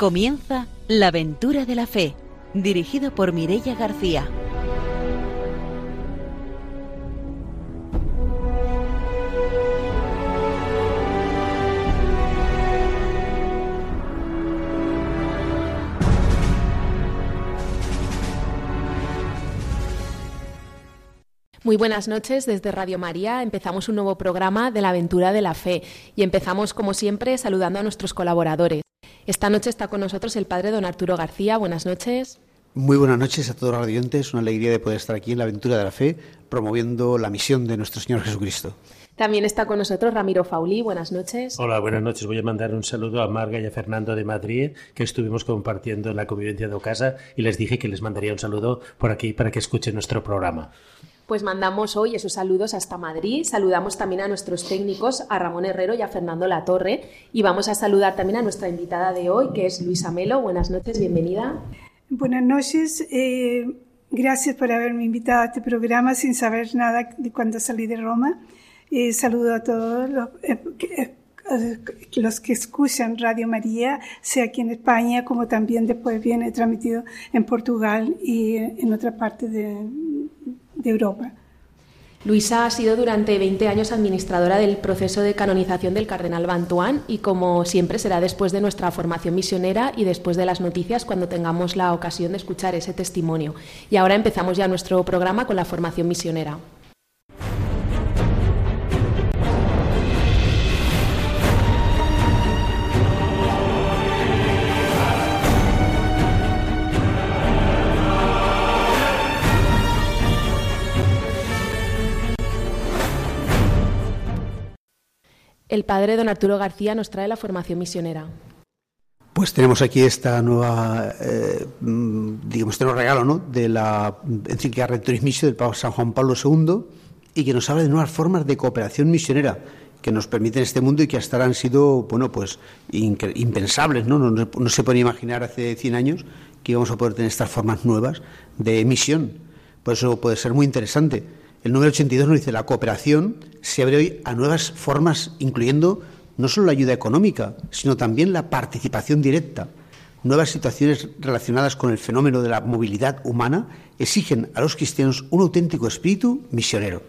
Comienza La aventura de la fe, dirigido por Mirella García. Muy buenas noches desde Radio María. Empezamos un nuevo programa de la aventura de la fe y empezamos como siempre saludando a nuestros colaboradores. Esta noche está con nosotros el padre don Arturo García. Buenas noches. Muy buenas noches a todos los radiantes. Una alegría de poder estar aquí en la aventura de la fe, promoviendo la misión de nuestro Señor Jesucristo. También está con nosotros Ramiro Fauli. Buenas noches. Hola, buenas noches. Voy a mandar un saludo a Marga y a Fernando de Madrid, que estuvimos compartiendo en la convivencia de Ocasa y les dije que les mandaría un saludo por aquí para que escuchen nuestro programa. Pues mandamos hoy esos saludos hasta Madrid. Saludamos también a nuestros técnicos, a Ramón Herrero y a Fernando Latorre. Y vamos a saludar también a nuestra invitada de hoy, que es Luisa Melo. Buenas noches, bienvenida. Buenas noches. Eh, gracias por haberme invitado a este programa sin saber nada de cuando salí de Roma. Eh, saludo a todos los, eh, los que escuchan Radio María, sea aquí en España como también después viene transmitido en Portugal y en otra parte de, de Europa. Luisa ha sido durante 20 años administradora del proceso de canonización del cardenal Bantuán y como siempre será después de nuestra formación misionera y después de las noticias cuando tengamos la ocasión de escuchar ese testimonio. Y ahora empezamos ya nuestro programa con la formación misionera. El padre don Arturo García nos trae la formación misionera. Pues tenemos aquí esta nueva, eh, digamos, este nuevo regalo ¿no? de la encíclica Rectoris del Papa San Juan Pablo II y que nos habla de nuevas formas de cooperación misionera que nos permiten este mundo y que hasta ahora han sido, bueno, pues impensables, ¿no? ¿no? No, se puede imaginar hace 100 años que íbamos a poder tener estas formas nuevas de misión. Por eso puede ser muy interesante. El número 82 nos dice la cooperación se abre hoy a nuevas formas, incluyendo no solo la ayuda económica, sino también la participación directa. Nuevas situaciones relacionadas con el fenómeno de la movilidad humana exigen a los cristianos un auténtico espíritu misionero.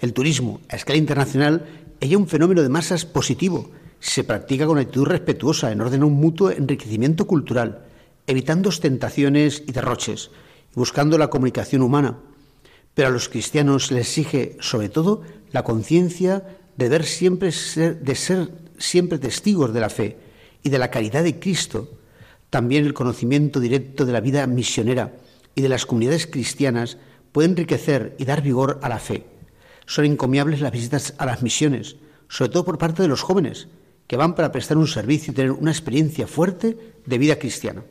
El turismo a escala internacional es un fenómeno de masas positivo. Se practica con actitud respetuosa en orden a un mutuo enriquecimiento cultural, evitando ostentaciones y derroches, buscando la comunicación humana, pero a los cristianos les exige, sobre todo, la conciencia de, ser, de ser siempre testigos de la fe y de la caridad de Cristo, también el conocimiento directo de la vida misionera y de las comunidades cristianas puede enriquecer y dar vigor a la fe. Son encomiables las visitas a las misiones, sobre todo por parte de los jóvenes, que van para prestar un servicio y tener una experiencia fuerte de vida cristiana.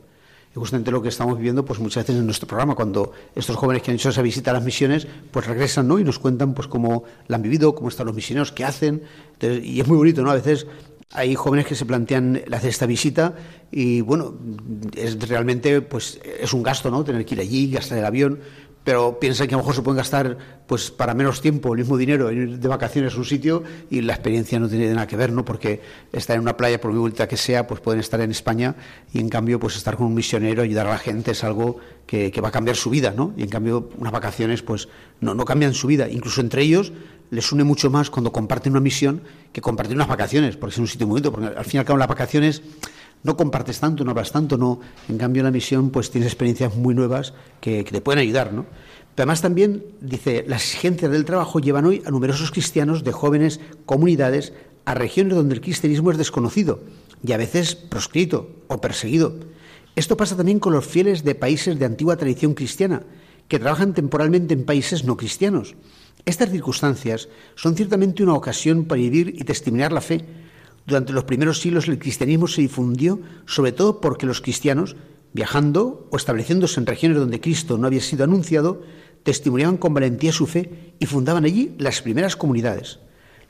Justamente lo que estamos viviendo pues muchas veces en nuestro programa, cuando estos jóvenes que han hecho esa visita a las misiones, pues regresan ¿no? y nos cuentan pues cómo la han vivido, cómo están los misioneros, qué hacen. y es muy bonito, ¿no? A veces hay jóvenes que se plantean hacer esta visita y bueno, es realmente pues es un gasto, ¿no? Tener que ir allí, gastar el avión, pero piensan que a lo mejor se pueden gastar pues para menos tiempo el mismo dinero en ir de vacaciones a un sitio y la experiencia no tiene nada que ver, ¿no? Porque estar en una playa, por muy bonita que sea, pues pueden estar en España y en cambio pues estar con un misionero, ayudar a la gente es algo que, va a cambiar su vida, ¿no? Y en cambio unas vacaciones pues no, no cambian su vida, incluso entre ellos les une mucho más cuando comparten una misión que compartir unas vacaciones, porque es un sitio muy bonito, porque al fin y al cabo las vacaciones no compartes tanto, no hablas tanto, no. En cambio, en la misión, pues tienes experiencias muy nuevas que, te pueden ayudar, ¿no? Pero además también, dice, las exigencias del trabajo llevan hoy a numerosos cristianos de jóvenes comunidades a regiones donde el cristianismo es desconocido y a veces proscrito o perseguido. Esto pasa también con los fieles de países de antigua tradición cristiana, que trabajan temporalmente en países no cristianos. Estas circunstancias son ciertamente una ocasión para vivir y testimoniar la fe, durante los primeros siglos el cristianismo se difundió sobre todo porque los cristianos, viajando o estableciéndose en regiones donde Cristo no había sido anunciado, testimoniaban con valentía su fe y fundaban allí las primeras comunidades.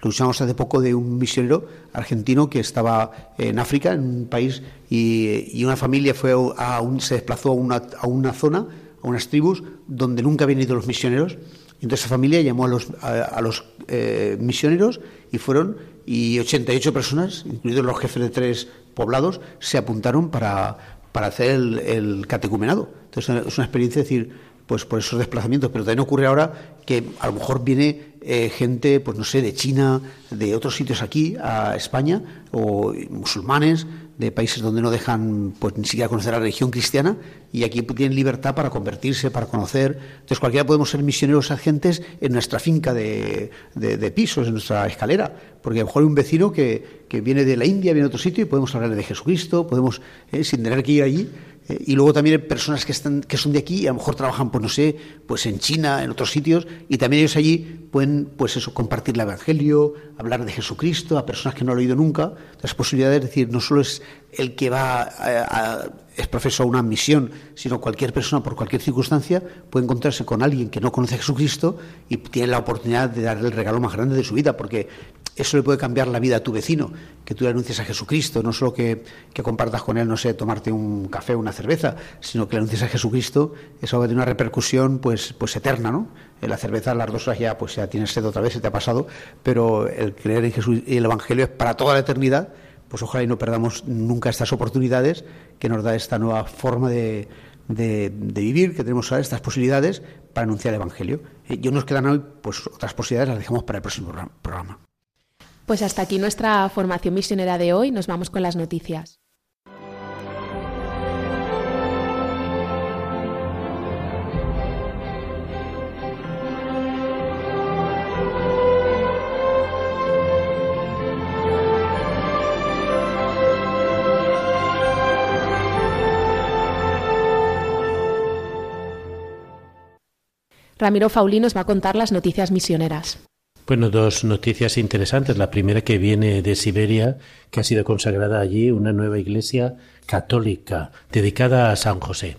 Lo usamos hace poco de un misionero argentino que estaba en África, en un país, y, una familia se desplazó a una, a una zona, a unas tribus donde nunca habían ido los misioneros. Entonces esa familia llamó a los, a, los eh, misioneros y fueron, y 88 personas, incluidos los jefes de tres poblados, se apuntaron para, para hacer el, el catecumenado. Entonces es una experiencia, decir, pues por esos desplazamientos, pero también ocurre ahora que a lo mejor viene eh, gente, pues no sé, de China, de otros sitios aquí a España, o musulmanes de países donde no dejan pues ni siquiera conocer la religión cristiana y aquí tienen libertad para convertirse, para conocer. Entonces cualquiera podemos ser misioneros agentes en nuestra finca de, de, pisos, en nuestra escalera, porque a lo mejor hay un vecino que, que, viene de la India, viene de otro sitio y podemos hablarle de Jesucristo, podemos, eh, sin tener que ir allí, eh, y luego también hay personas que, están, que son de aquí y a lo mejor trabajan, pues no sé, pues en China, en otros sitios, y también ellos allí pueden, pues eso, compartir el Evangelio, hablar de Jesucristo a personas que no han oído nunca. Las posibilidades, es decir, no solo es el que va es profeso a una misión, sino cualquier persona por cualquier circunstancia puede encontrarse con alguien que no conoce a Jesucristo y tiene la oportunidad de darle el regalo más grande de su vida, porque eso le puede cambiar la vida a tu vecino, que tú le anuncies a Jesucristo, no solo que, compartas con él, no sé, tomarte un café o una cerveza, sino que le anuncies a Jesucristo, eso va a tener una repercusión pues, pues eterna, ¿no? En la cerveza, las dos horas ya, pues ya tienes sed otra vez, se te ha pasado, pero el creer en Jesús y el Evangelio es para toda la eternidad, pues ojalá y no perdamos nunca estas oportunidades que nos da esta nueva forma de, de, vivir, que tenemos ahora estas posibilidades para anunciar el Evangelio. Eh, y nos quedan hoy pues otras posibilidades, las dejamos para el próximo programa. Pues hasta aquí nuestra formación misionera de hoy. Nos vamos con las noticias. Ramiro Faulí nos va a contar las noticias misioneras. Bueno, dos noticias interesantes. La primera que viene de Siberia, que ha sido consagrada allí una nueva iglesia católica dedicada a San José.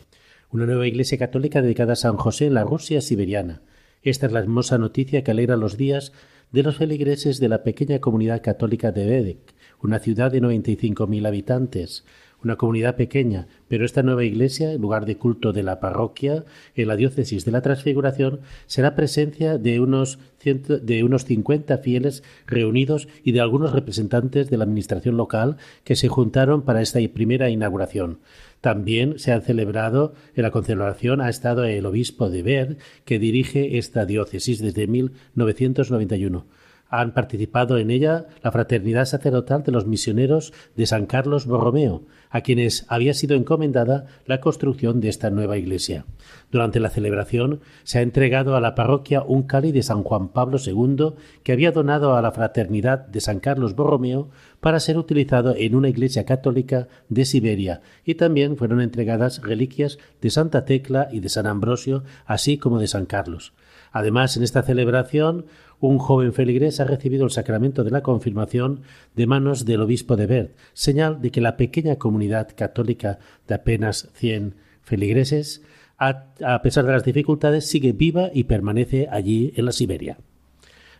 Una nueva iglesia católica dedicada a San José en la Rusia siberiana. Esta es la hermosa noticia que alegra los días de los feligreses de la pequeña comunidad católica de Vedek, una ciudad de 95.000 habitantes, una comunidad pequeña, pero esta nueva iglesia, lugar de culto de la parroquia en la diócesis de la Transfiguración, será presencia de unos, de unos 50 fieles reunidos y de algunos representantes de la administración local que se juntaron para esta primera inauguración. También se ha celebrado en la concebración ha estado el obispo de Ver, que dirige esta diócesis desde 1991 han participado en ella la Fraternidad Sacerdotal de los Misioneros de San Carlos Borromeo, a quienes había sido encomendada la construcción de esta nueva iglesia. Durante la celebración se ha entregado a la parroquia un cáliz de San Juan Pablo II que había donado a la Fraternidad de San Carlos Borromeo para ser utilizado en una iglesia católica de Siberia y también fueron entregadas reliquias de Santa Tecla y de San Ambrosio, así como de San Carlos. Además, en esta celebración un joven feligrés ha recibido el sacramento de la confirmación de manos del obispo de Bert, señal de que la pequeña comunidad católica de apenas 100 feligreses, a, pesar de las dificultades, sigue viva y permanece allí en la Siberia.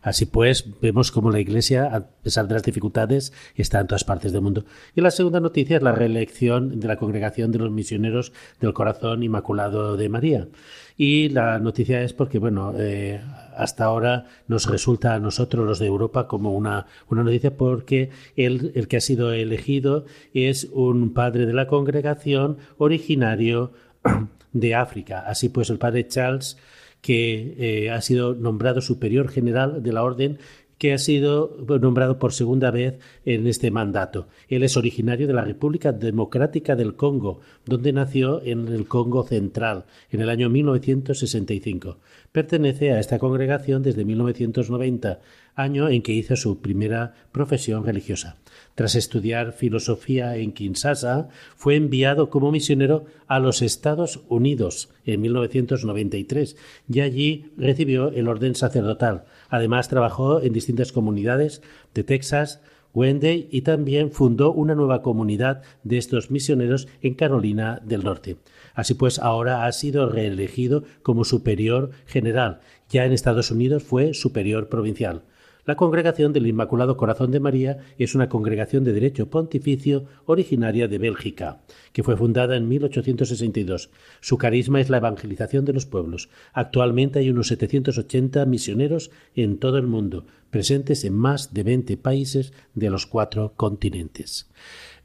Así pues, vemos cómo la Iglesia, a pesar de las dificultades, está en todas partes del mundo. Y la segunda noticia es la reelección de la Congregación de los Misioneros del Corazón Inmaculado de María. Y la noticia es porque, bueno, eh, hasta ahora nos resulta a nosotros, los de Europa, como una, una noticia porque el, el que ha sido elegido es un padre de la congregación originario de África. Así pues, el padre Charles que eh, ha sido nombrado superior general de la Orden que ha sido nombrado por segunda vez en este mandato. Él es originario de la República Democrática del Congo, donde nació en el Congo Central en el año 1965. Pertenece a esta congregación desde 1990, año en que hizo su primera profesión religiosa. Tras estudiar filosofía en Kinshasa, fue enviado como misionero a los Estados Unidos en 1993 y allí recibió el orden sacerdotal. Además, trabajó en distintas comunidades de Texas, Wendy y también fundó una nueva comunidad de estos misioneros en Carolina del Norte. Así pues, ahora ha sido reelegido como superior general. Ya en Estados Unidos fue superior provincial. La Congregación del Inmaculado Corazón de María es una congregación de derecho pontificio originaria de Bélgica, que fue fundada en 1862. Su carisma es la evangelización de los pueblos. Actualmente hay unos 780 misioneros en todo el mundo, presentes en más de 20 países de los cuatro continentes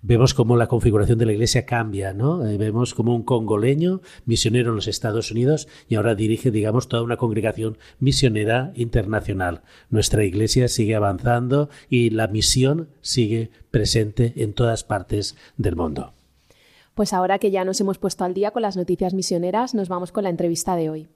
vemos cómo la configuración de la iglesia cambia, ¿no? Eh, vemos como un congoleño, misionero en los Estados Unidos, y ahora dirige, digamos, toda una congregación misionera internacional. Nuestra iglesia sigue avanzando y la misión sigue presente en todas partes del mundo. Pues ahora que ya nos hemos puesto al día con las noticias misioneras, nos vamos con la entrevista de hoy.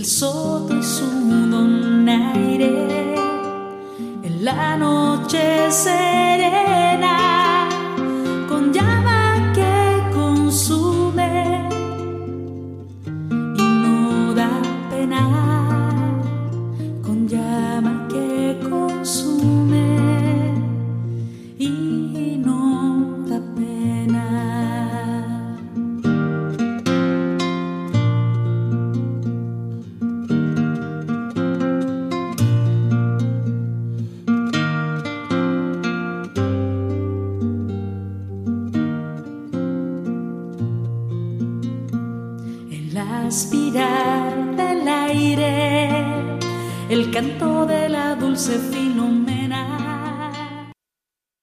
El il y su donaire en la noche se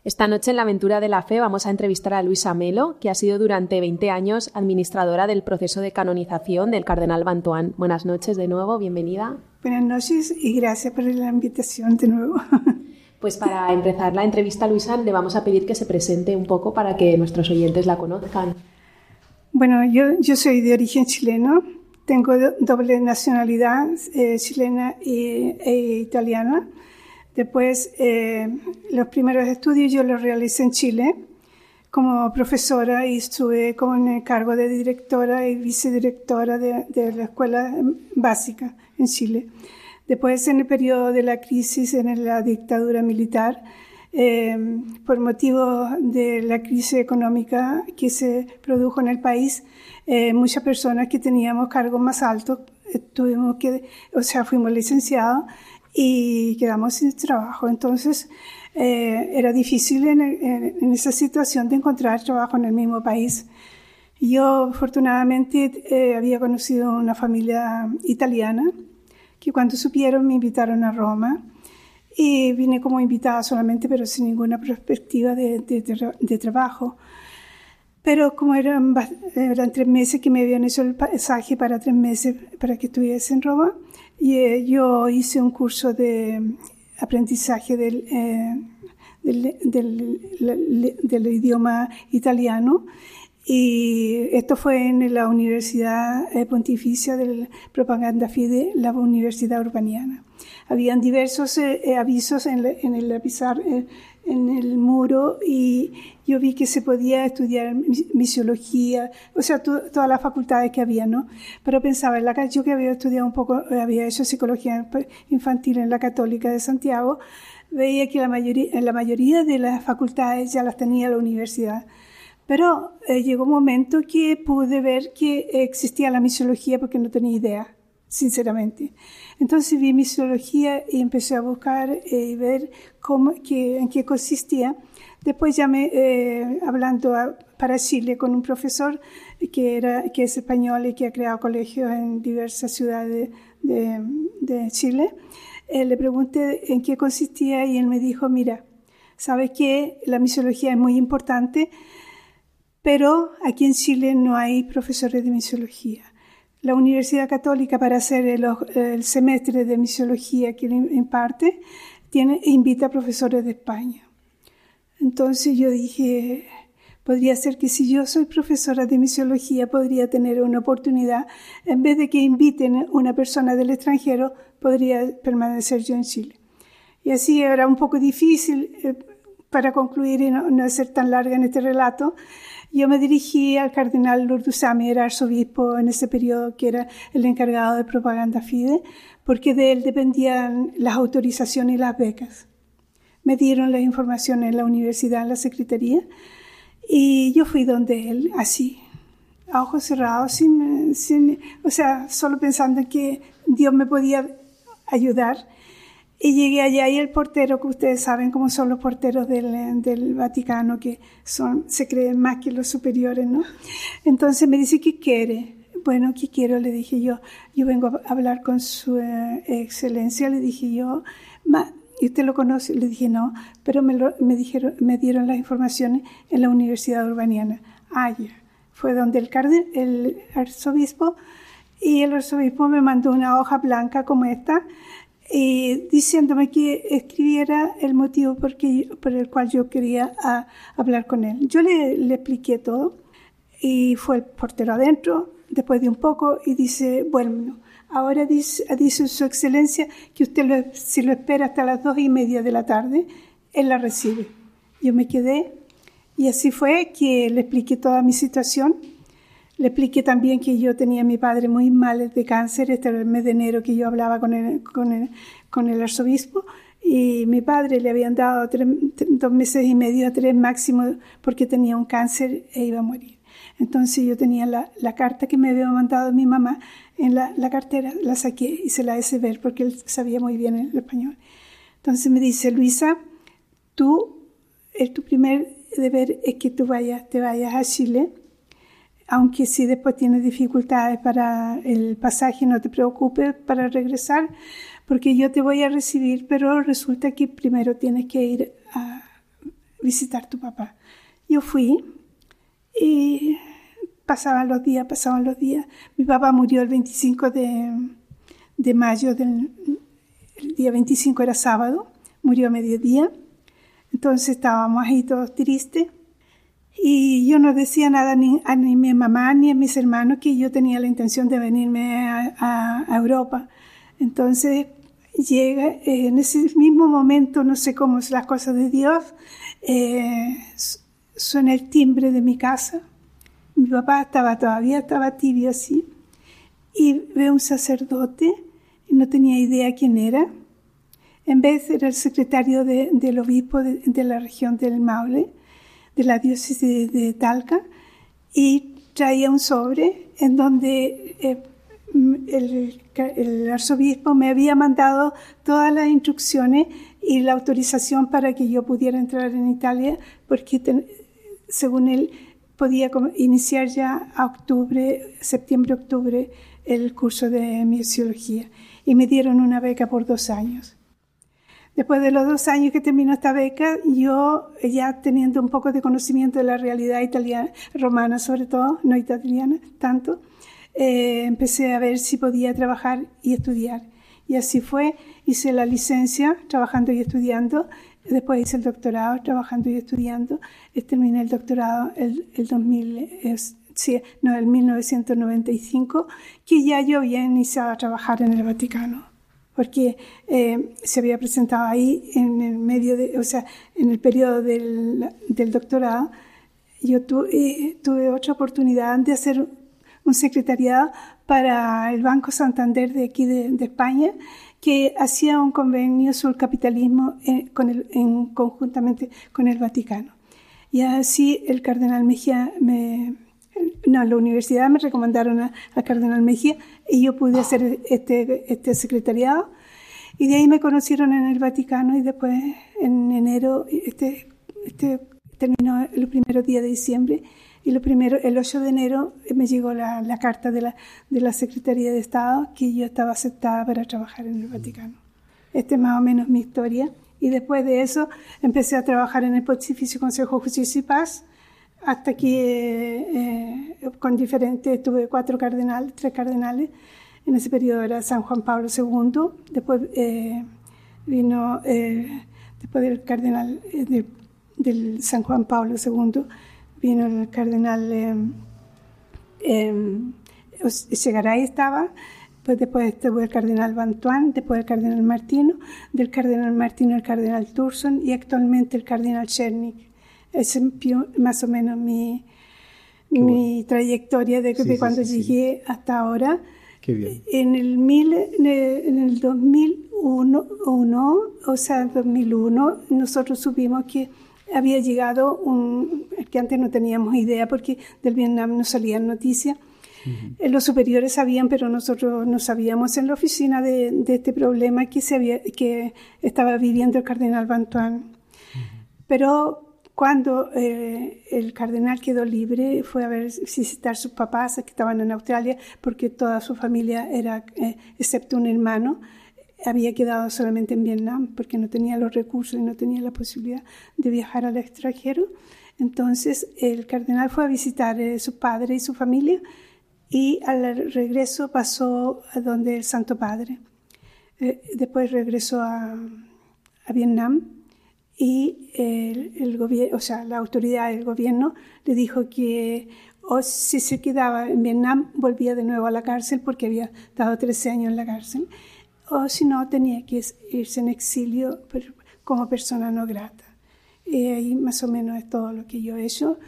Esta noche en la aventura de la fe vamos a entrevistar a Luisa Melo, que ha sido durante 20 años administradora del proceso de canonización del cardenal Bantuán. Buenas noches de nuevo, bienvenida. Buenas noches y gracias por la invitación de nuevo. Pues para empezar la entrevista, Luisa, le vamos a pedir que se presente un poco para que nuestros oyentes la conozcan. Bueno, yo, yo soy de origen chileno, tengo doble nacionalidad, eh, chilena e italiana. Después, eh, los primeros estudios yo los realicé en Chile como profesora y estuve con el cargo de directora y vicedirectora de, la escuela básica en Chile. Después, en el periodo de la crisis, en la dictadura militar, eh, por motivo de la crisis económica que se produjo en el país, eh, muchas personas que teníamos cargos más altos tuvimos que, o sea, fuimos licenciados y quedamos sin trabajo. Entonces eh, era difícil en, esa situación de encontrar trabajo en el mismo país. Yo afortunadamente eh, había conocido una familia italiana que cuando supieron me invitaron a Roma y vine como invitada solamente pero sin ninguna perspectiva de, de, trabajo. Pero como eran, eran tres meses que me habían hecho el pasaje para tres meses para que estuviese en Roma, y eh, yo hice un curso de aprendizaje del, eh, del, idioma italiano y esto fue en la Universidad eh, Pontificia de Propaganda Fide, la Universidad Urbaniana. Habían diversos avisos en, en el en el muro y yo vi que se podía estudiar misiología, o sea, todas las facultades que había, ¿no? Pero pensaba, en la, yo que había estudiado un poco, había hecho psicología infantil en la Católica de Santiago, veía que la mayoría, la mayoría de las facultades ya las tenía la universidad. Pero eh, llegó un momento que pude ver que existía la misiología porque no tenía idea, sinceramente. Entonces vi misiología y empecé a buscar eh, y ver cómo, en qué consistía. Después llamé, eh, hablando para Chile con un profesor que, era, que es español y que ha creado colegios en diversas ciudades de, de, Chile, eh, le pregunté en qué consistía y él me dijo, mira, sabes que la misiología es muy importante, pero aquí en Chile no hay profesores de misiología la Universidad Católica para hacer el, semestre de misiología que imparte, tiene, invita a profesores de España. Entonces yo dije, podría ser que si yo soy profesora de misiología, podría tener una oportunidad, en vez de que inviten una persona del extranjero, podría permanecer yo en Chile. Y así era un poco difícil, eh, para concluir y no, ser tan larga en este relato, yo me dirigí al cardenal Lurdusami, era arzobispo en ese periodo, que era el encargado de propaganda FIDE, porque de él dependían las autorizaciones y las becas. Me dieron la información en la universidad, en la secretaría, y yo fui donde él, así, a ojos cerrados, sin, sin, o sea, solo pensando en que Dios me podía ayudar. Y llegué allá y el portero, que ustedes saben cómo son los porteros del, del, Vaticano, que son, se creen más que los superiores, ¿no? Entonces me dice, ¿qué quiere? Bueno, ¿qué quiero? Le dije yo, yo vengo a hablar con su eh, excelencia, le dije yo, ¿y usted lo conoce? Le dije no, pero me, me, dijeron, me dieron las informaciones en la Universidad Urbaniana. Ah, ya fue donde el, el arzobispo y el arzobispo me mandó una hoja blanca como esta y diciéndome que escribiera el motivo por, por el cual yo quería hablar con él. Yo le, le, expliqué todo y fue el portero adentro después de un poco y dice, bueno, ahora dice, dice su excelencia que usted si lo espera hasta las dos y media de la tarde, él la recibe. Yo me quedé y así fue que le expliqué toda mi situación. Le expliqué también que yo tenía a mi padre muy mal de cáncer, este era el mes de enero que yo hablaba con el, con el, el arzobispo, y mi padre le habían dado dos meses y medio a tres máximo porque tenía un cáncer e iba a morir. Entonces yo tenía la, carta que me había mandado mi mamá en la, cartera, la saqué y se la hice ver porque él sabía muy bien el español. Entonces me dice, Luisa, tú, es tu primer deber es que tú vayas, te vayas a Chile, aunque si después tienes dificultades para el pasaje, no te preocupes para regresar, porque yo te voy a recibir, pero resulta que primero tienes que ir a visitar tu papá. Yo fui y pasaban los días, pasaban los días. Mi papá murió el 25 de, de mayo, del, el día 25 era sábado, murió a mediodía. Entonces estábamos ahí todos tristes y yo no decía nada ni a ni mi mamá ni a mis hermanos que yo tenía la intención de venirme a, Europa. Entonces llega en ese mismo momento, no sé cómo es la cosa de Dios, eh, suena el timbre de mi casa. Mi papá estaba todavía, estaba tibio así. Y ve un sacerdote, y no tenía idea quién era en vez era el secretario del obispo de, la región del Maule, de la diócesis de, Talca, y traía un sobre en donde eh, el, arzobispo me había mandado todas las instrucciones y la autorización para que yo pudiera entrar en Italia, porque según él podía iniciar ya a octubre, septiembre-octubre, el curso de misiología. Y me dieron una beca por dos años. Después de los dos años que terminó esta beca, yo ya teniendo un poco de conocimiento de la realidad italiana, romana sobre todo, no italiana tanto, eh, empecé a ver si podía trabajar y estudiar. Y así fue, hice la licencia trabajando y estudiando, después hice el doctorado trabajando y estudiando, terminé el doctorado el, el 2000, sí, no, el 1995, que ya yo había iniciado a trabajar en el Vaticano porque eh, se había presentado ahí en el medio de, o sea, en el periodo del, del doctorado. Yo eh, tuve otra oportunidad de hacer un secretariado para el Banco Santander de aquí de, España, que hacía un convenio sobre el capitalismo en, con el, en, conjuntamente con el Vaticano. Y así el cardenal Mejía me, no, la universidad me recomendaron al cardenal Mejía y yo pude hacer este, este secretariado. Y de ahí me conocieron en el Vaticano y después en enero, este, este terminó el primero día de diciembre y lo primero, el 8 de enero me llegó la, la carta de la, de la Secretaría de Estado que yo estaba aceptada para trabajar en el Vaticano. Este es más o menos mi historia. Y después de eso empecé a trabajar en el Pontificio Consejo de Justicia y Paz hasta que eh, con diferentes, tuve cuatro cardenales, tres cardenales, en ese periodo era San Juan Pablo II, después eh, vino, eh, después del cardenal, del San Juan Pablo II, vino el cardenal Segaray estaba, pues después tuvo el cardenal Bantuan, después el cardenal Martino, del cardenal Martino el cardenal Turson y actualmente el cardenal Chernik. Es más o menos mi, mi trayectoria de, cuando llegué hasta ahora. Qué bien. En el, mil, en el 2001, uno, o sea, 2001, nosotros supimos que había llegado un, que antes no teníamos idea porque del Vietnam no salían noticias, eh, los superiores sabían, pero nosotros no sabíamos en la oficina de, este problema que, se había, que estaba viviendo el cardenal Bantuan. Pero cuando eh, el cardenal quedó libre, fue a ver, visitar a sus papás que estaban en Australia, porque toda su familia era, eh, excepto un hermano, había quedado solamente en Vietnam, porque no tenía los recursos y no tenía la posibilidad de viajar al extranjero. Entonces el cardenal fue a visitar a su padre y su familia y al regreso pasó a donde el Santo Padre. Eh, después regresó a, Vietnam y el, gobierno, o sea, la autoridad del gobierno le dijo que o si se quedaba en Vietnam volvía de nuevo a la cárcel porque había estado 13 años en la cárcel, o si no tenía que irse en exilio como persona no grata. Y ahí más o menos es todo lo que yo he hecho.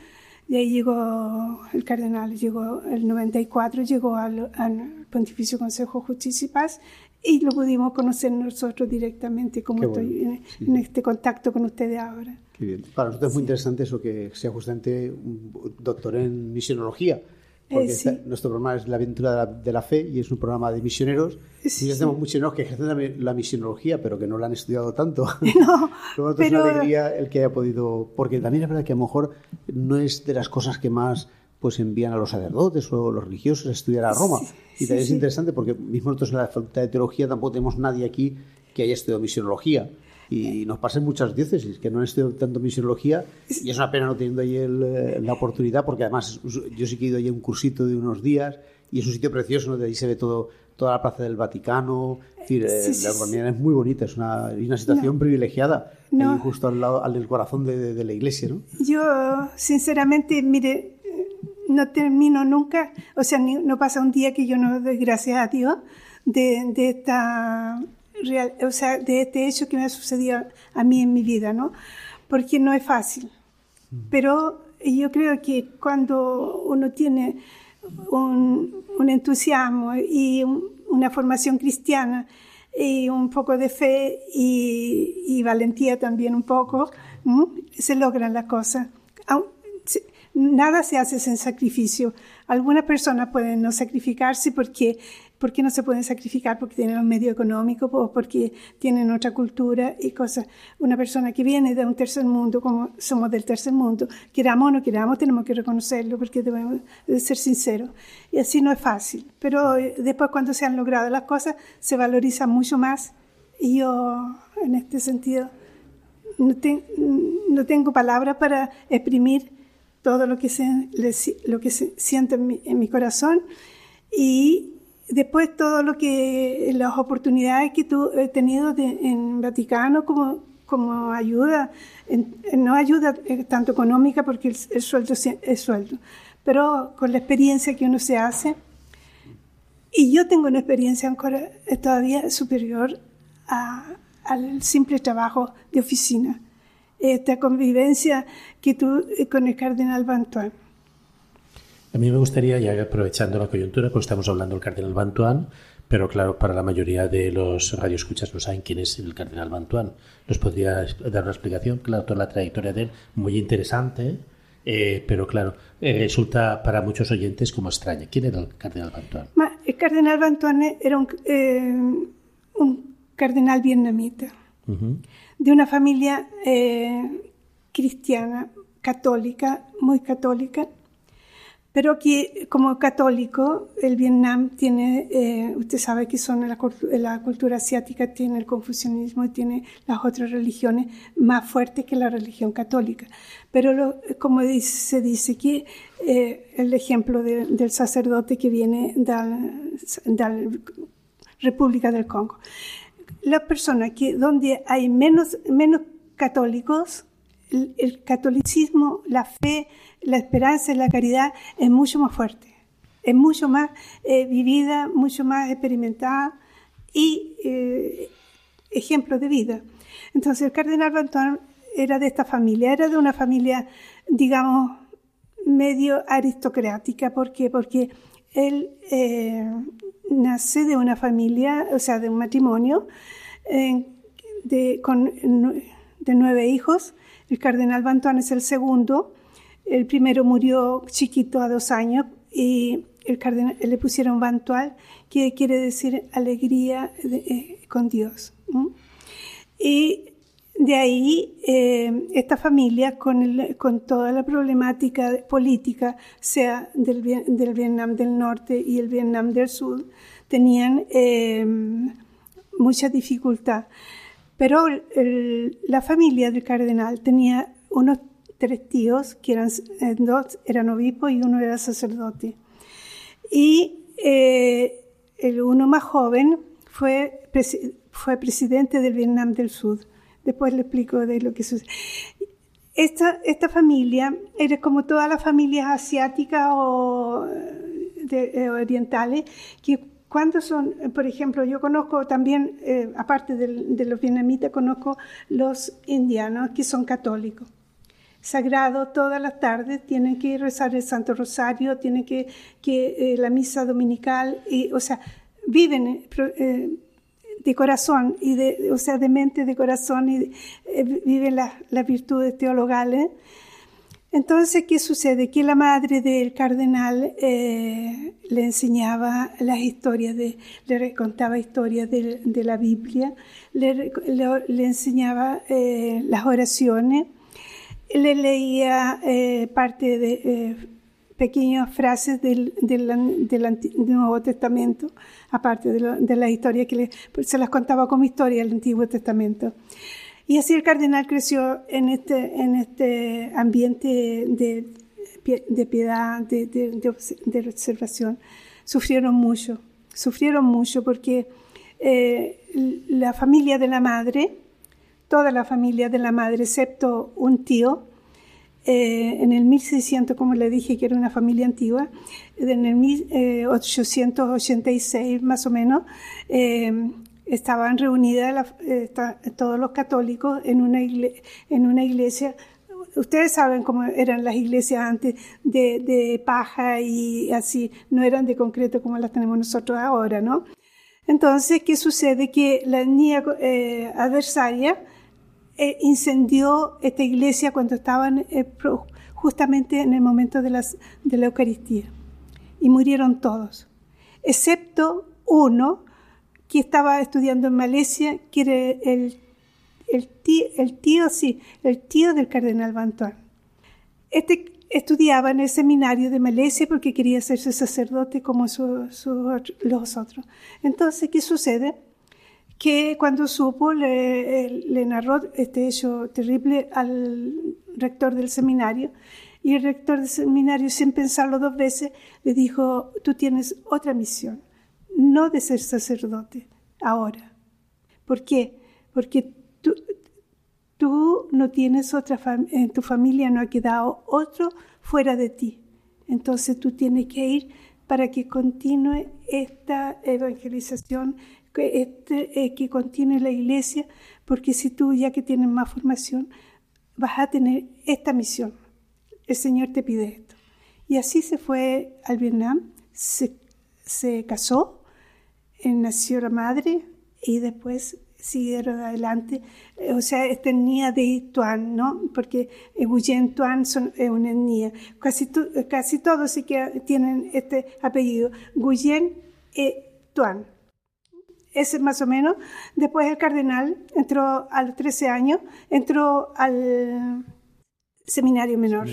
De ahí llegó el cardenal, llegó el 94, llegó al, Pontificio Consejo Justicia y Paz y lo pudimos conocer nosotros directamente, como estoy en, este contacto con ustedes ahora. Qué bien. Para nosotros es muy interesante eso que sea justamente un doctor en misionología porque eh, nuestro programa es La aventura de la, fe y es un programa de misioneros. Sí, y tenemos misioneros que ejercen la, misionología, pero que no la han estudiado tanto. No, pero es una alegría el que haya podido... Porque también es verdad que a lo mejor no es de las cosas que más pues envían a los sacerdotes o los religiosos a estudiar a Roma. y también es interesante porque mismo nosotros en la Facultad de Teología tampoco tenemos nadie aquí que haya estudiado misionología. Y nos pasa en muchas diócesis que no han estudiado tanto misionología y es una pena no teniendo ahí eh, la oportunidad porque además yo sí que he ido ahí a un cursito de unos días y es un sitio precioso, donde ahí se ve todo, toda la plaza del Vaticano. Es eh, la urbanidad es muy bonita, es una, una situación privilegiada, justo al lado al del corazón de, de, la iglesia. ¿no? Yo, sinceramente, mire, no termino nunca, o sea, no pasa un día que yo no doy gracias a Dios de, de esta real, o sea, de este hecho que me ha sucedido a mí en mi vida, ¿no? Porque no es fácil. Pero yo creo que cuando uno tiene un, un entusiasmo y una formación cristiana y un poco de fe y, y valentía también un poco, se logran las cosas. Nada se hace sin sacrificio. Algunas personas pueden no sacrificarse porque ¿Por qué no se pueden sacrificar? Porque tienen un medio económico o porque tienen otra cultura y cosas. Una persona que viene de un tercer mundo, como somos del tercer mundo, queramos o no queramos, tenemos que reconocerlo porque debemos ser sinceros. Y así no es fácil. Pero eh, después cuando se han logrado las cosas, se valoriza mucho más. Y yo, en este sentido, no, no tengo palabras para exprimir todo lo que se, lo que se siente en mi, en mi corazón. Y después todo lo que las oportunidades que tú he tenido en Vaticano como como ayuda no ayuda eh, tanto económica porque el, sueldo es sueldo pero con la experiencia que uno se hace y yo tengo una experiencia todavía superior al simple trabajo de oficina esta convivencia que tú eh, con el cardenal Bantuan a mí me gustaría, ya aprovechando la coyuntura, pues estamos hablando del cardenal Bantuan, pero claro, para la mayoría de los radioescuchas no saben quién es el cardenal Bantuan. ¿Nos podría dar una explicación? Claro, toda la trayectoria de él, muy interesante, eh, pero claro, eh, resulta para muchos oyentes como extraña. ¿Quién era el cardenal Bantuan? El cardenal Bantuan era un, eh, un cardenal vietnamita, de una familia cristiana, católica, muy católica, pero aquí, como católico, el Vietnam tiene, eh, usted sabe que son la, cultura asiática, tiene el confucianismo y tiene las otras religiones más fuertes que la religión católica. Pero como se dice aquí, eh, el ejemplo del sacerdote que viene de la República del Congo. Las personas que donde hay menos, menos católicos, el, catolicismo, la fe, la esperanza y la caridad es mucho más fuerte. es mucho más eh, vivida, mucho más experimentada y eh, ejemplo de vida. Entonces el cardenal Bantuán era de esta familia, era de una familia, digamos, medio aristocrática. ¿Por qué? Porque él eh, nace de una familia, o sea, de un matrimonio de, con, de nueve hijos. El cardenal Bantuán es el segundo. El primero murió chiquito a dos años y el cardenal, le pusieron Bantual, que quiere decir alegría eh, con Dios. Y de ahí, eh, esta familia, con, toda la problemática política, sea del, Vietnam del Norte y el Vietnam del Sur, tenían eh, mucha dificultad. Pero la familia del cardenal tenía unos tres tíos, que eran eh, dos eran obispos y uno era sacerdote. Y el uno más joven fue presidente del Vietnam del Sur. Después le explico de lo que sucede. Esta, esta familia era como todas las familias asiáticas o eh, orientales, que cuando son, por ejemplo, yo conozco también, eh, aparte de, los vietnamitas, conozco los indianos que son católicos. Sagrado todas las tardes, tienen que rezar el Santo Rosario, tienen que, que eh, la misa dominical, y, o sea, viven de corazón, y de, o sea, de mente, de corazón, y eh, viven las virtudes teologales. Entonces, ¿qué sucede? Que la madre del cardenal eh, le enseñaba las historias, de, le contaba historias de, de la Biblia, le, le, enseñaba eh, las oraciones, le leía parte de pequeñas frases del, del, del, Nuevo Testamento, aparte de, la historia que le, pues, se las contaba como historia del Antiguo Testamento. Y así el cardenal creció en este, en este ambiente de, de piedad, de, de, observación. Sufrieron mucho, sufrieron mucho porque eh, la familia de la madre, toda la familia de la madre, excepto un tío, eh, en el 1600, como le dije, que era una familia antigua, en el 1886 eh, más o menos, eh, estaban reunidas todos los católicos en una, en una iglesia ustedes saben cómo eran las iglesias antes de, paja y así, no eran de concreto como las tenemos nosotros ahora, ¿no? Entonces, ¿qué sucede? Que la niña adversaria eh, incendió esta iglesia cuando estaban eh, justamente en el momento de, la Eucaristía. Y murieron todos, excepto uno que estaba estudiando en Malesia, que era el, tío, sí, el tío del cardenal Bantuán. Este estudiaba en el seminario de Malesia porque quería hacerse sacerdote como los otros. Entonces, ¿qué sucede? Que cuando supo le, narró este hecho terrible al rector del seminario y el rector del seminario, sin pensarlo dos veces, le dijo, tú tienes otra misión, no de ser sacerdote, ahora. ¿Por qué? Porque tú, tú no tienes otra, en tu familia no ha quedado otro fuera de ti. Entonces tú tienes que ir para que continúe esta evangelización que, este, eh, que contiene la iglesia, porque si tú ya que tienes más formación, vas a tener esta misión. El Señor te pide esto. Y así se fue al Vietnam, se, se casó, eh, nació la madre y después siguieron adelante. Eh, o sea, tenía de Tuan, ¿no? Porque Guyen Tuan son, es una etnia. Casi, casi todos sí que tienen este apellido. Guyen e Tuan ese más o menos. Después el cardenal entró a los 13 años, entró al seminario menor.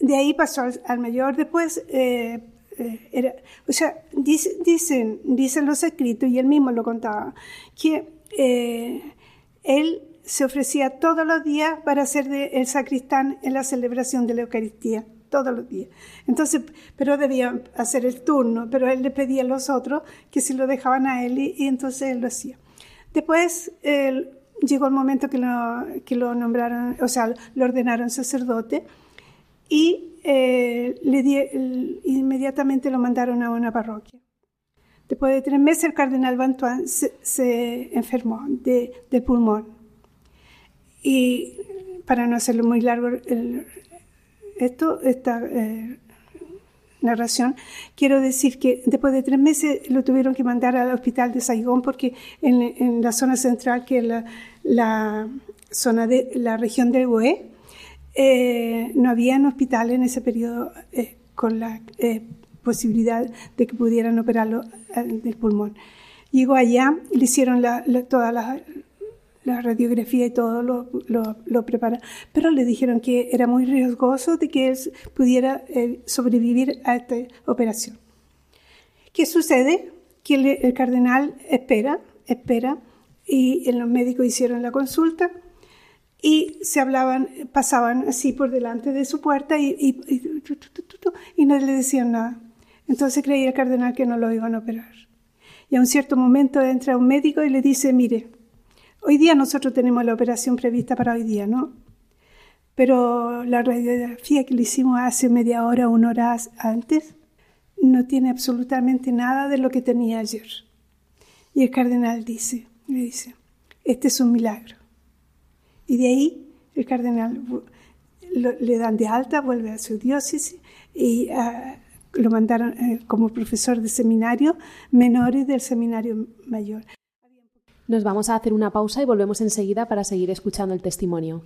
De ahí pasó al, mayor. Después, eh, eh, era, o sea, dicen, dicen los escritos, y él mismo lo contaba, que eh, él se ofrecía todos los días para ser el sacristán en la celebración de la Eucaristía todos los días. Entonces, pero debía hacer el turno, pero él le pedía a los otros que si lo dejaban a él y, entonces él lo hacía. Después llegó el momento que lo, que lo nombraron, o sea, lo ordenaron sacerdote y eh, le inmediatamente lo mandaron a una parroquia. Después de tres meses el cardenal Bantuan se, enfermó de, pulmón. Y para no hacerlo muy largo, esto, esta eh, narración, quiero decir que después de tres meses lo tuvieron que mandar al hospital de Saigón porque en, la zona central, que es la, zona de la región del Hue, eh, no había hospital en ese periodo eh, con la eh, posibilidad de que pudieran operarlo del pulmón. Llegó allá, le hicieron toda la, radiografía y todo lo, lo, lo pero le dijeron que era muy riesgoso de que él pudiera sobrevivir a esta operación. ¿Qué sucede? Que el, cardenal espera, espera, y los médicos hicieron la consulta y se hablaban, pasaban así por delante de su puerta y, y, no le decían nada. Entonces creía el cardenal que no lo iban a operar. Y a un cierto momento entra un médico y le dice, mire, hoy día nosotros tenemos la operación prevista para hoy día, ¿no? Pero la radiografía que le hicimos hace media hora, una hora antes, no tiene absolutamente nada de lo que tenía ayer. Y el cardenal dice, le dice, este es un milagro. Y de ahí el cardenal le dan de alta, vuelve a su diócesis y ah, lo mandaron eh, como profesor de seminario menores del seminario mayor. Nos vamos a hacer una pausa y volvemos enseguida para seguir escuchando el testimonio.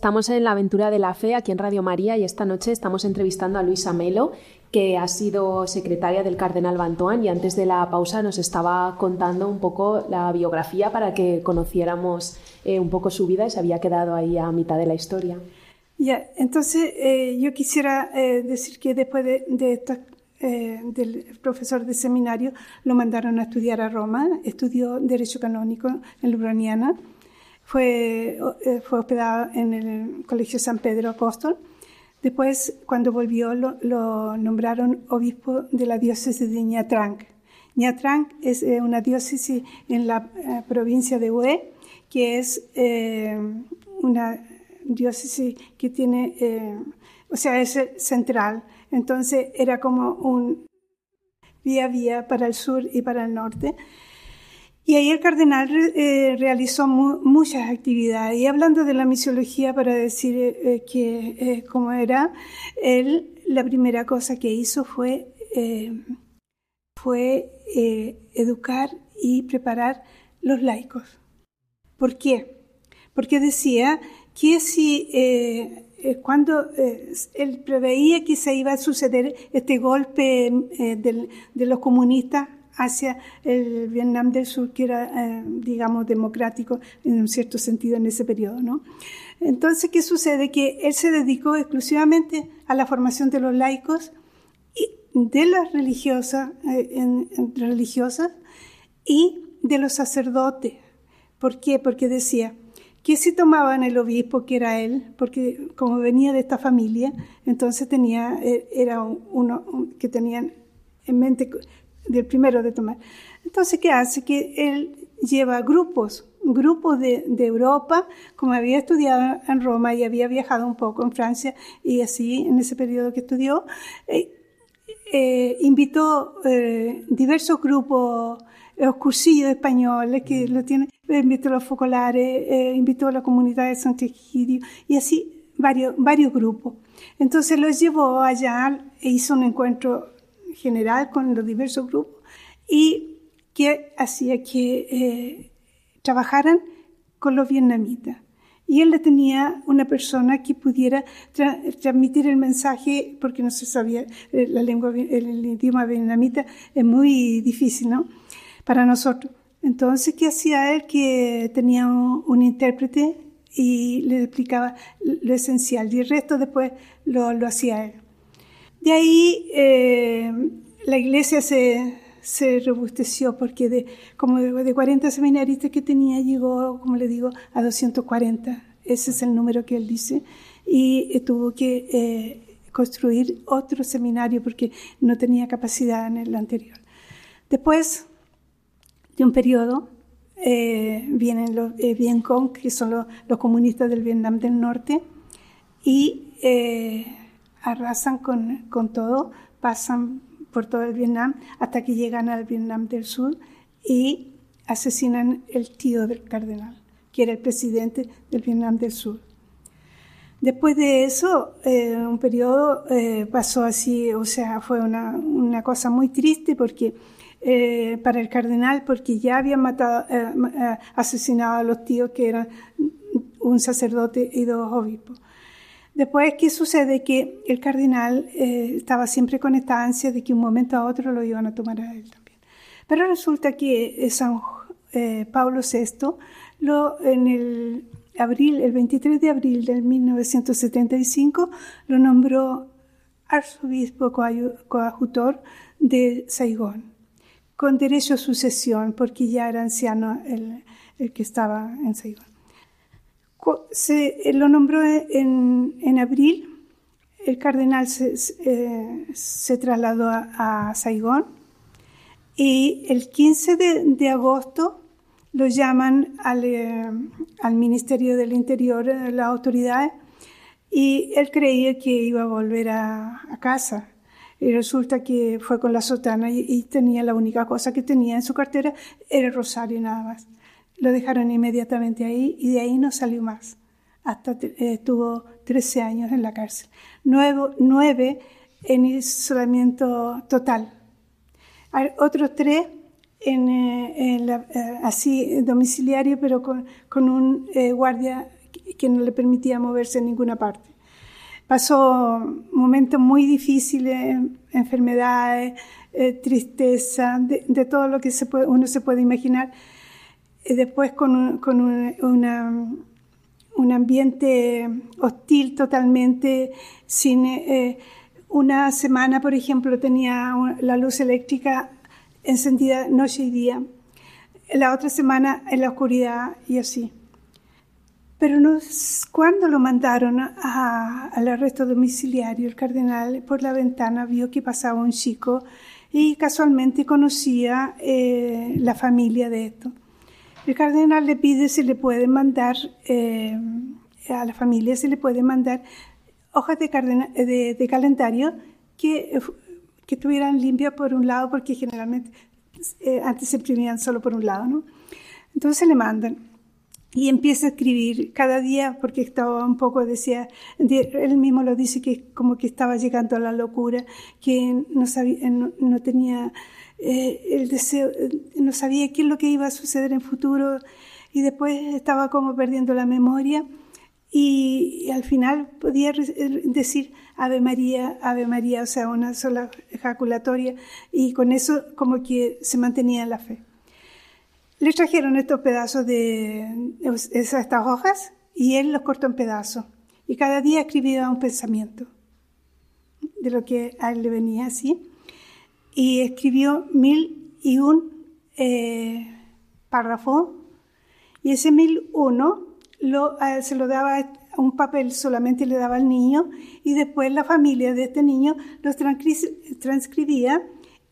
Estamos en la aventura de la fe aquí en Radio María y esta noche estamos entrevistando a Luisa Melo, que ha sido secretaria del Cardenal Bantuán y antes de la pausa nos estaba contando un poco la biografía para que conociéramos eh, un poco su vida y se había quedado ahí a mitad de la historia. Ya, entonces eh, yo quisiera eh, decir que después de, del profesor de seminario lo mandaron a estudiar a Roma, estudió Derecho Canónico en Lubraniana fue, eh, fue hospedado en el Colegio San Pedro Apóstol. Después, cuando volvió, lo, nombraron obispo de la diócesis de Ñatrang. Ñatrang es eh, una diócesis en la eh, provincia de Hue, que es una diócesis que tiene, o sea, es central. Entonces era como un vía vía para el sur y para el norte. Y ahí el cardenal eh, realizó muchas actividades. Y hablando de la misiología, para decir eh, eh, que cómo era, él la primera cosa que hizo fue, fue educar y preparar los laicos. ¿Por qué? Porque decía que si cuando él preveía que se iba a suceder este golpe de los comunistas hacia el Vietnam del Sur, que era, eh, digamos, democrático en un cierto sentido en ese periodo. ¿no? Entonces, ¿qué sucede? Que él se dedicó exclusivamente a la formación de los laicos y de las religiosas, eh, religiosas y de los sacerdotes. ¿Por qué? Porque decía que si tomaban el obispo, que era él, porque como venía de esta familia, entonces tenía, eh, era uno que tenían en mente del primero de tomar. Entonces, ¿qué hace? Que él lleva grupos, grupos de, de, Europa, como había estudiado en Roma y había viajado un poco en Francia y así en ese periodo que estudió, eh, eh, invitó eh, diversos grupos, los cursillos españoles que lo tienen, invitó a los focolares, invitó a la comunidad de Sant'Egidio y así varios, varios grupos. Entonces los llevó allá e hizo un encuentro general con los diversos grupos y que hacía que eh, trabajaran con los vietnamitas. Y él le tenía una persona que pudiera transmitir el mensaje, porque no se sabía, eh, la lengua, el, idioma vietnamita es muy difícil, ¿no? Para nosotros. Entonces, ¿qué hacía él? Que tenía un, intérprete y le explicaba lo esencial y el resto después lo, lo hacía él. De ahí eh, la iglesia se, se robusteció porque de, como de, 40 seminaristas que tenía llegó, como le digo, a 240. Ese es el número que él dice. Y eh, tuvo que eh, construir otro seminario porque no tenía capacidad en el anterior. Después de un periodo, eh, vienen los eh, Vietcong, que son los, los, comunistas del Vietnam del Norte, y arrasan con, con todo, pasan por todo el Vietnam hasta que llegan al Vietnam del Sur y asesinan el tío del cardenal, que era el presidente del Vietnam del Sur. Después de eso, eh, un periodo eh, pasó así, o sea, fue una, una cosa muy triste porque eh, para el cardenal, porque ya habían matado, asesinado a los tíos que eran un sacerdote y dos obispos. Después, ¿qué sucede? Que el cardenal eh, estaba siempre con esta ansia de que un momento a otro lo iban a tomar a él también. Pero resulta que eh, San eh, Pablo VI, lo, en el abril, el 23 de abril de 1975, lo nombró arzobispo coadjutor de Saigón, con derecho a sucesión, porque ya era anciano el, el que estaba en Saigón se eh, lo nombró en, en abril, el cardenal se, eh, trasladó a, Saigón y el 15 de, agosto lo llaman al, eh, Ministerio del Interior, a la autoridad, y él creía que iba a volver a, casa. Y resulta que fue con la sotana y, y, tenía la única cosa que tenía en su cartera era el rosario nada más. Lo dejaron inmediatamente ahí y de ahí no salió más. Hasta estuvo 13 años en la cárcel. Nueve, en isolamiento total. Otros tres en, eh, eh, así domiciliario, pero con, con un eh, guardia que no le permitía moverse en ninguna parte. Pasó momentos muy difíciles, enfermedades, tristeza, de, todo lo que se puede, uno se puede imaginar después con, con una, un ambiente hostil totalmente, sin eh, una semana, por ejemplo, tenía la luz eléctrica encendida noche y día, la otra semana en la oscuridad y así. Pero no, cuando lo mandaron al arresto domiciliario, el cardenal por la ventana vio que pasaba un chico y casualmente conocía eh, la familia de esto. El cardenal le pide si le puede mandar eh, a la familia, si le puede mandar hojas de, de, calendario que, que estuvieran limpias por un lado, porque generalmente eh, antes se imprimían solo por un lado, ¿no? Entonces le mandan y empieza a escribir cada día porque estaba un poco, decía, él mismo lo dice que como que estaba llegando a la locura, que no, sabía, no tenía eh, el deseo, eh, no sabía qué es lo que iba a suceder en futuro y después estaba como perdiendo la memoria y, al final podía eh, decir Ave María, Ave María, o sea, una sola ejaculatoria y con eso como que se mantenía la fe. Le trajeron estos pedazos de estas hojas y él los cortó en pedazos y cada día escribía un pensamiento de lo que a él le venía así y escribió mil y un eh, párrafo y ese mil uno lo, se lo daba un papel solamente le daba al niño y después la familia de este niño los transcribía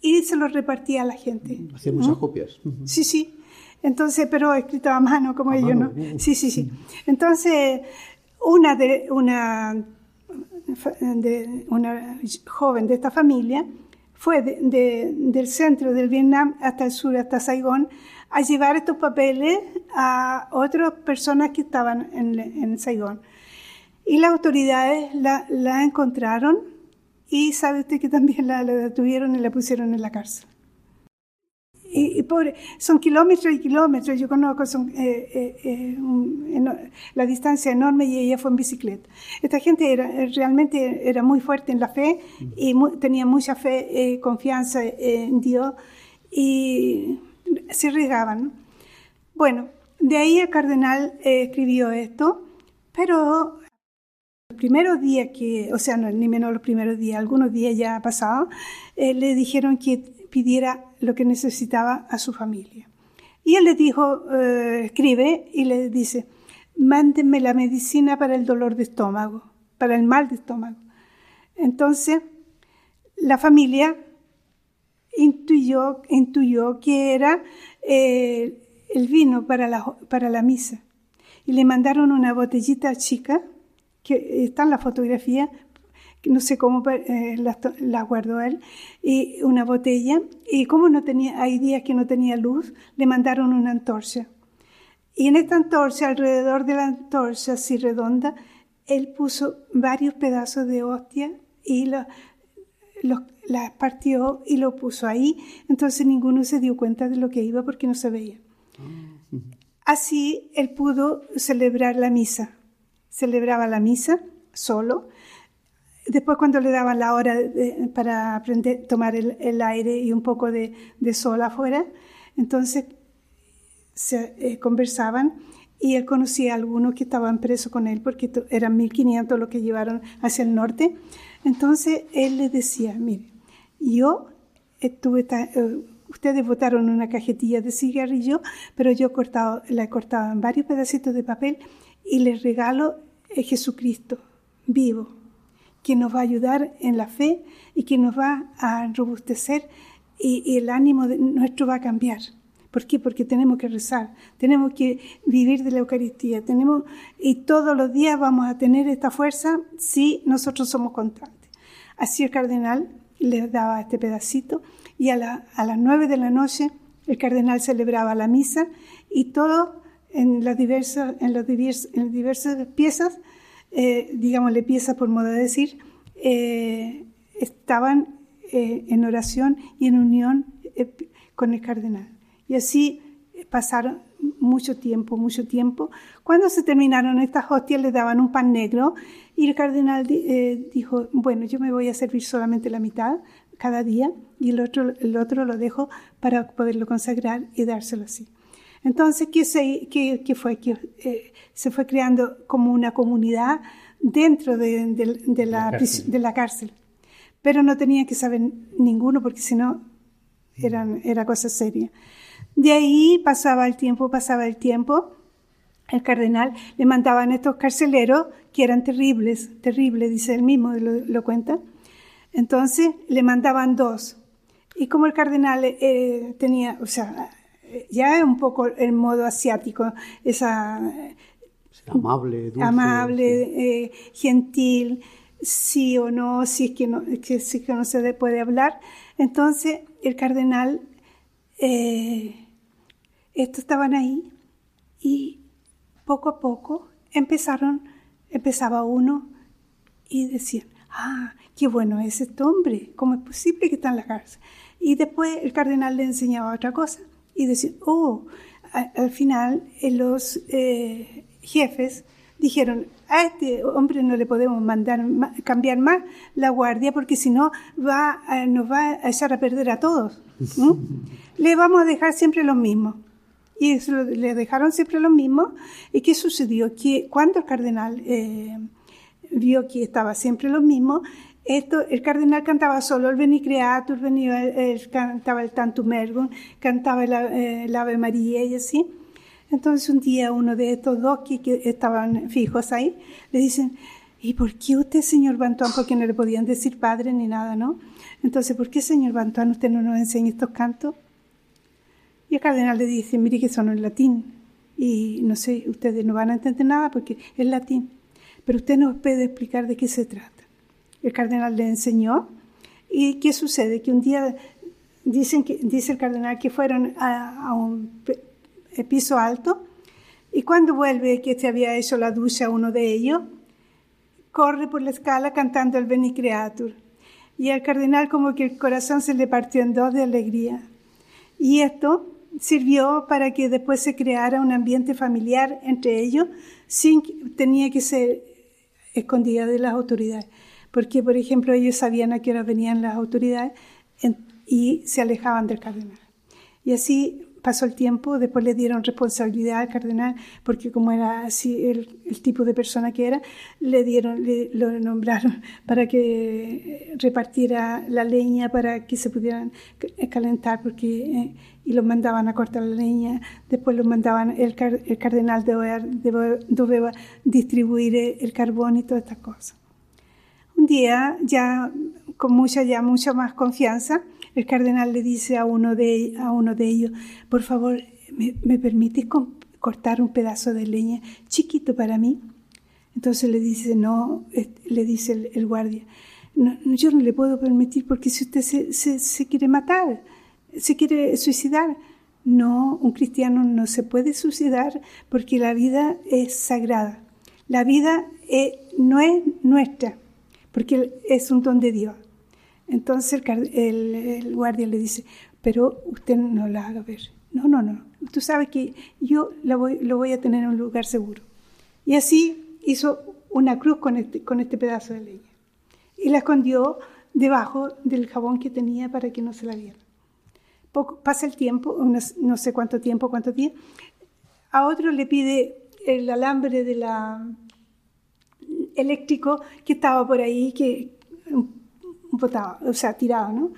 y se los repartía a la gente. Hacía muchas copias. Sí, sí. Entonces, pero escrito a mano como ellos, ¿no? Sí, sí, sí. Entonces, una de una de una joven de esta familia fue del centro del Vietnam hasta el sur, hasta Saigón, a llevar estos papeles a otras personas que estaban en, Saigón. Y las autoridades la, la, encontraron y sabe usted que también la, la detuvieron y la pusieron en la cárcel. Y, pobre, son kilómetros y kilómetros, yo conozco son, eh, eh, eh, la distancia enorme y ella fue en bicicleta. Esta gente era, realmente era muy fuerte en la fe y tenía mucha fe, confianza en Dios y se regaban. Bueno, de ahí el cardenal escribió esto, pero los primeros días que, o sea, no, ni menos los primeros días, algunos días ya pasado, le dijeron que pidiera lo que necesitaba a su familia. Y él le dijo, eh, escribe y le dice, mándenme la medicina para el dolor de estómago, para el mal de estómago. Entonces, la familia intuyó, intuyó que era eh, el vino para la, para la misa. Y le mandaron una botellita chica, que está en la fotografía, no sé cómo eh, la, guardó él, y una botella, y como no tenía, hay días que no tenía luz, le mandaron una antorcha. Y en esta antorcha, alrededor de la antorcha así redonda, él puso varios pedazos de hostia y la partió y lo puso ahí. Entonces ninguno se dio cuenta de lo que iba porque no se veía. Así él pudo celebrar la misa. Celebraba la misa solo Después cuando le daban la hora para tomar el, aire y un poco de, sol afuera, entonces se eh, conversaban y él conocía a algunos que estaban presos con él porque eran 1500 los que llevaron hacia el norte. Entonces él les decía, mire, yo estuve, eh, ustedes votaron una cajetilla de cigarrillo, pero yo cortado, la he cortado en varios pedacitos de papel y les regalo a Jesucristo vivo que nos va a ayudar en la fe y que nos va a robustecer y, el ánimo nuestro va a cambiar. ¿Por qué? Porque tenemos que rezar, tenemos que vivir de la Eucaristía, tenemos y todos los días vamos a tener esta fuerza si nosotros somos constantes. Así el cardenal les daba este pedacito y a, las nueve de la noche el cardenal celebraba la misa y todo en las diversas, en las diversas piezas eh, digámosle piezas por modo de decir, eh, estaban eh, en oración y en unión eh, con el cardenal. Y así pasaron mucho tiempo, mucho tiempo. Cuando se terminaron estas hostias, le daban un pan negro y el cardenal dijo, bueno, yo me voy a servir solamente la mitad cada día y el otro, el otro lo dejo para poderlo consagrar y dárselo así. Entonces, ¿qué, se, qué, fue? Que eh, se fue creando como una comunidad dentro de, la, de la cárcel. Pero no tenía que saber ninguno porque si no era cosa seria. De ahí pasaba el tiempo, pasaba el tiempo. El cardenal le mandaban estos carceleros que eran terribles, terribles, dice él mismo, lo, lo cuenta. Entonces le mandaban dos. Y como el cardenal eh, tenía, o sea, ya es un poco el modo asiático, esa amable, amable, eh, gentil, sí o no, si es que no, que, si que no se puede hablar. Entonces el cardenal, eh, estos estaban ahí y poco a poco empezaron, empezaba uno y decían, ah, qué bueno es este hombre, ¿cómo es posible que está en la cárcel? Y después el cardenal le enseñaba otra cosa y decir, oh, al final eh, los eh, jefes dijeron, a este hombre no le podemos mandar cambiar más la guardia porque si no va, nos va a echar a perder a todos. le vamos a dejar siempre los mismos. Y eso, le dejaron siempre los mismos. ¿Y qué sucedió? Que cuando el cardenal eh, vio que estaba siempre los mismos, Esto, el cardenal cantaba solo el Veni Creator, venía, cantaba el Tantum Ergo, cantaba el, el, Ave María y así. Entonces un día uno de estos dos que, que estaban fijos ahí, le dicen, ¿y por qué usted, señor Bantuán? Porque no le podían decir padre ni nada, ¿no? Entonces, ¿por qué, señor Bantuán, usted no nos enseña estos cantos? Y el cardenal le dice, mire que son en latín y no sé, ustedes no van a entender nada porque es latín, pero usted nos puede explicar de qué se trata. El cardenal le enseñó y qué sucede, que un día dicen dice el cardenal que fueron a, un piso alto y cuando vuelve que se había hecho la ducha uno de ellos, corre por la escala cantando el Beni Creatur. Y al cardenal como que el corazón se le partió en dos de alegría. Y esto sirvió para que después se creara un ambiente familiar entre ellos sin tenía que ser escondida de las autoridades. Porque, por ejemplo, ellos sabían a qué hora venían las autoridades y se alejaban del cardenal. Y así pasó el tiempo, después le dieron responsabilidad al cardenal, porque como era así el, tipo de persona que era, le dieron, le, lo nombraron para que repartiera la leña para que se pudieran calentar, porque eh, y los mandaban a cortar la leña, después los mandaban, el, el cardenal debía distribuir el carbón y todas estas cosas. Un día, ya con mucha, ya mucha más confianza, el cardenal le dice a uno de, a uno de ellos, por favor, ¿me, me permites cortar un pedazo de leña chiquito para mí? Entonces le dice, no, le dice el, guardia, no, yo no le puedo permitir porque si usted se, se, quiere matar, se quiere suicidar, no, un cristiano no se puede suicidar porque la vida es sagrada. La vida eh, no es nuestra, porque es un don de Dios. Entonces el, guardia le dice, pero usted no la haga ver. No, no, no. Tú sabes que yo lo voy a tener en un lugar seguro. Y así hizo una cruz con este, con este pedazo de leña. Y la escondió debajo del jabón que tenía para que no se la viera. Poco, pasa el tiempo, no sé cuánto tiempo, cuántos días. A otro le pide el alambre de la eléctrico que estaba por ahí, que botado, o sea, tirado, ¿no?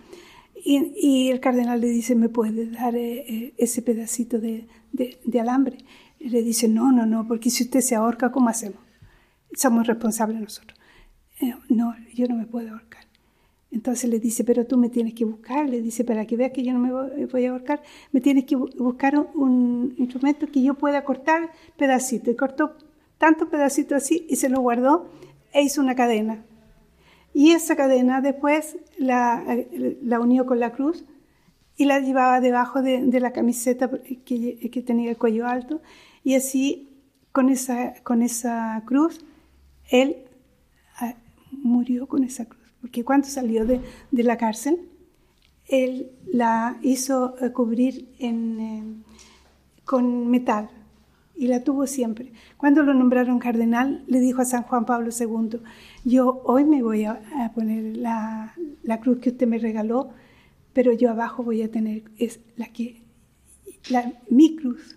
Y, el cardenal le dice, ¿me puede dar eh, eh, ese pedacito de, alambre? Le dice, no, no, no, porque si usted se ahorca, ¿cómo hacemos? Somos responsables nosotros. Eh, no, yo no me puedo ahorcar. Entonces le dice, pero tú me tienes que buscar, le dice, para que veas que yo no me voy, a ahorcar, me tienes que buscar un, instrumento que yo pueda cortar pedacito. Y cortó tantos pedacitos así y se lo guardó e hizo una cadena. Y esa cadena después la, la unió con la cruz y la llevaba debajo de, de la camiseta que, que, tenía el cuello alto. Y así, con esa, con esa cruz, él ah, murió con esa cruz. Porque cuando salió de, de la cárcel, él la hizo eh, cubrir en, eh, con metal y la tuvo siempre. Cuando lo nombraron cardenal, le dijo a San Juan Pablo II, yo hoy me voy a, poner la, la, cruz que usted me regaló, pero yo abajo voy a tener es la que, la, mi cruz,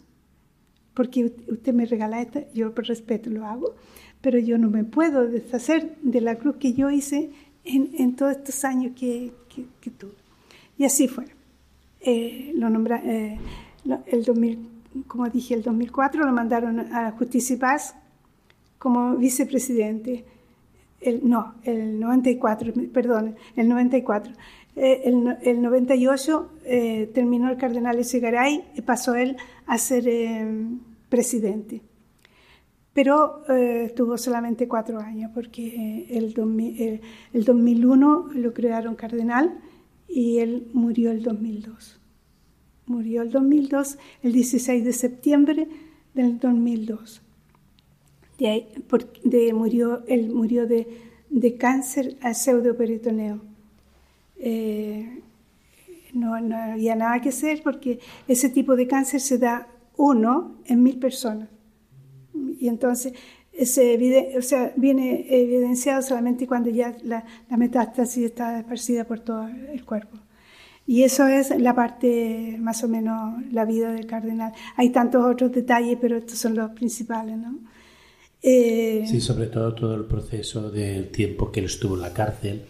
porque usted me regala esta, yo por respeto lo hago, pero yo no me puedo deshacer de la cruz que yo hice en, en todos estos años que, que, tuve. Y así fue. Eh, lo nombra, eh, el 2000 como dije, el 2004 lo mandaron a Justicia y Paz como vicepresidente. No, el 94, perdón, el 94. Eh, el, el, 98 eh, terminó el cardenal Echegaray y pasó él a ser eh, presidente. Pero tuvo solamente cuatro años porque el, el 2001 lo crearon cardenal y él murió el 2002. Murió el 2002, el 16 de septiembre del 2002. De, de murió, él murió de, de cáncer al pseudoperitoneo. Eh, no, no, había nada que hacer porque ese tipo de cáncer se da uno en mil personas. Y entonces se o sea, viene evidenciado solamente cuando ya la, la metástasis está esparcida por todo el cuerpo. Y eso es la parte, más o menos, la vida del cardenal. Hay tantos otros detalles, pero estos son los principales, ¿no? Eh, sí, sobre todo todo el proceso del tiempo que él estuvo en la cárcel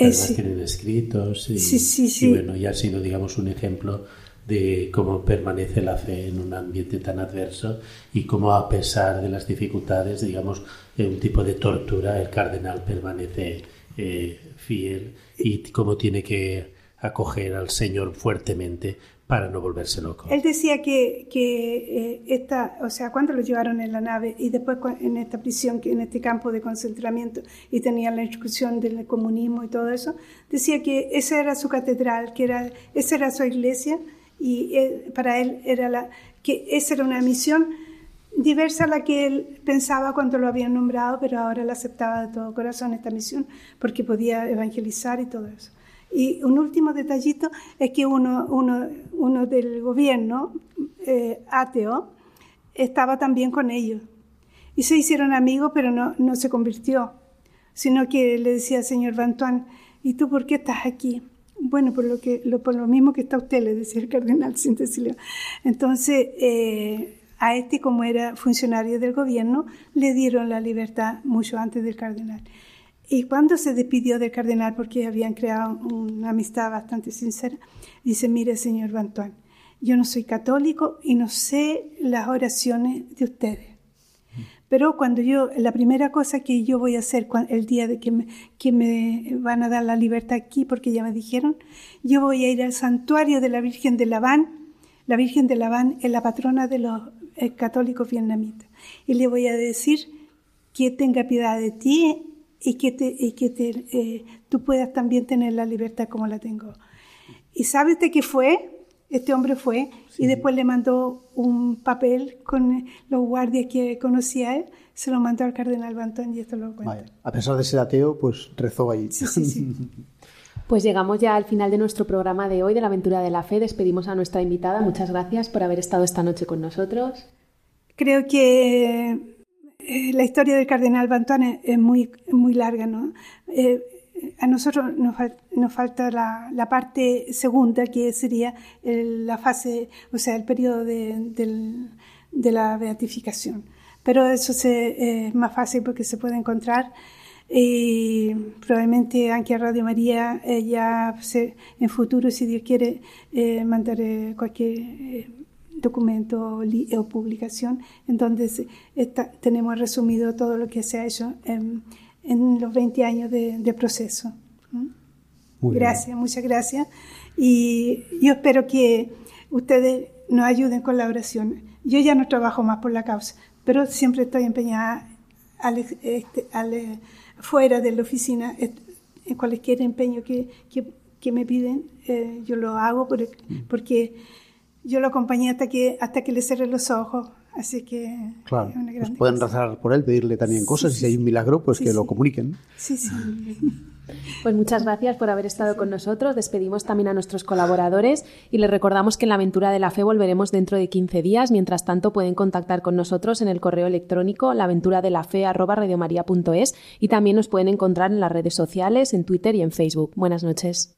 además tienen escritos y, sí, sí, sí. y bueno, ya ha sido, digamos, un ejemplo de cómo permanece la fe en un ambiente tan adverso y cómo a pesar de las dificultades, digamos, en un tipo de tortura, el cardenal permanece eh, fiel y cómo tiene que acoger al Señor fuertemente para no volverse loco. Él decía que, que eh, esta, o sea, cuando lo llevaron en la nave y después en esta prisión, en este campo de concentramiento y tenía la instrucción del comunismo y todo eso, decía que esa era su catedral, que era, esa era su iglesia y para él era la, que esa era una misión diversa a la que él pensaba cuando lo habían nombrado, pero ahora la aceptaba de todo corazón esta misión porque podía evangelizar y todo eso. Y un último detallito es que uno, uno, uno del gobierno eh, ateo estaba también con ellos y se hicieron amigos, pero no, no se convirtió, sino que le decía al señor Bantuán, ¿y tú por qué estás aquí? Bueno, por lo, que, por lo mismo que está usted, le decía el cardenal Sin Entonces, eh, a este, como era funcionario del gobierno, le dieron la libertad mucho antes del cardenal. Y cuando se despidió del cardenal, porque habían creado una amistad bastante sincera, dice, mire, señor Bantuán, yo no soy católico y no sé las oraciones de ustedes. Pero cuando yo, la primera cosa que yo voy a hacer el día de que me, que me van a dar la libertad aquí, porque ya me dijeron, yo voy a ir al santuario de la Virgen de Laván. La Virgen de Laván es la patrona de los eh, católicos vietnamitas. Y le voy a decir que tenga piedad de ti y que, te, y que te, eh, tú puedas también tener la libertad como la tengo. ¿Y sabes usted qué fue? Este hombre fue y después le mandó un papel con los guardias que conocía él, se lo mandó al cardenal Bantón y esto lo cuenta. A pesar de ser ateo, pues rezó ahí. Sí, sí, sí. Pues llegamos ya al final de nuestro programa de hoy de la aventura de la fe. Despedimos a nuestra invitada. Muchas gracias por haber estado esta noche con nosotros. Creo que eh, la historia del cardenal Bantuán es, muy, muy larga, ¿no? Eh, a nosotros nos, nos falta la, la, parte segunda, que sería la fase, o sea, el periodo de, de la beatificación. Pero eso se, es más fácil porque se puede encontrar y probablemente aquí a Radio María eh, ya en futuro, si Dios quiere, eh, mandaré cualquier documento o publicación en donde tenemos resumido todo lo que se ha hecho en, los 20 años de, proceso. gracias, muchas gracias. Y yo espero que ustedes nos ayuden con la oración. Yo ya no trabajo más por la causa, pero siempre estoy empeñada al, este, fuera de la oficina, en cualquier empeño que, que, me piden, eh, yo lo hago porque, porque yo lo acompañé hasta que, hasta que le cerré los ojos. Así que. Claro. Pues pueden rezar por él, pedirle también cosas y si hay un milagro, pues que lo comuniquen. Sí, sí. Pues muchas gracias por haber estado con nosotros. Despedimos también a nuestros colaboradores y les recordamos que en la aventura de la fe volveremos dentro de 15 días. Mientras tanto, pueden contactar con nosotros en el correo electrónico laventuradelafe.es y también nos pueden encontrar en las redes sociales, en Twitter y en Facebook. Buenas noches.